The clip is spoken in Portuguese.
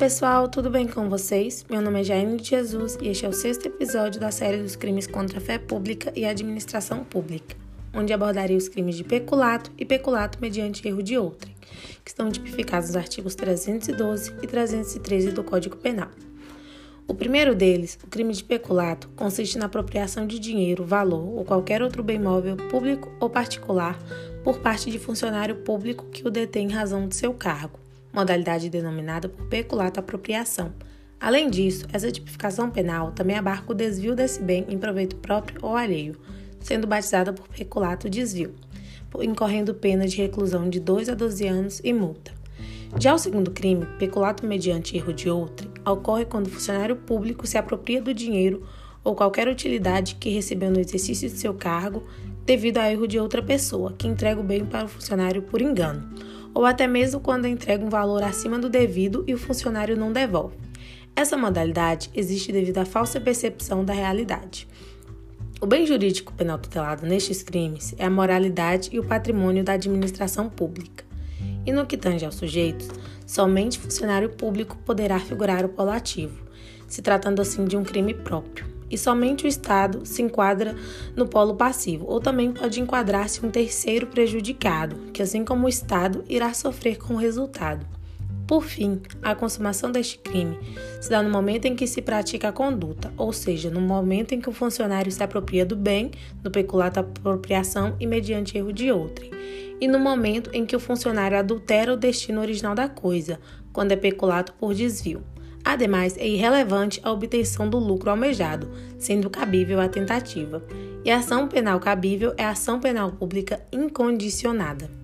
pessoal, tudo bem com vocês? Meu nome é Jaine de Jesus e este é o sexto episódio da série dos crimes contra a fé pública e a administração pública, onde abordarei os crimes de peculato e peculato mediante erro de outrem, que estão tipificados nos artigos 312 e 313 do Código Penal. O primeiro deles, o crime de peculato, consiste na apropriação de dinheiro, valor ou qualquer outro bem móvel, público ou particular, por parte de funcionário público que o detém em razão de seu cargo, modalidade denominada por peculato apropriação. Além disso, essa tipificação penal também abarca o desvio desse bem em proveito próprio ou alheio, sendo batizada por peculato desvio, incorrendo pena de reclusão de 2 a 12 anos e multa. Já o segundo crime, peculato mediante erro de outrem, ocorre quando o funcionário público se apropria do dinheiro ou qualquer utilidade que recebeu no exercício de seu cargo devido a erro de outra pessoa, que entrega o bem para o funcionário por engano, ou até mesmo quando entrega um valor acima do devido e o funcionário não devolve. Essa modalidade existe devido à falsa percepção da realidade. O bem jurídico penal tutelado nestes crimes é a moralidade e o patrimônio da administração pública. E no que tange aos sujeitos, somente funcionário público poderá figurar o polo ativo, se tratando assim de um crime próprio. E somente o Estado se enquadra no polo passivo, ou também pode enquadrar-se um terceiro prejudicado, que assim como o Estado irá sofrer com o resultado. Por fim, a consumação deste crime se dá no momento em que se pratica a conduta, ou seja, no momento em que o funcionário se apropria do bem, do peculato apropriação e mediante erro de outrem, e no momento em que o funcionário adultera o destino original da coisa, quando é peculato por desvio. Ademais, é irrelevante a obtenção do lucro almejado, sendo cabível a tentativa. E a ação penal cabível é a ação penal pública incondicionada.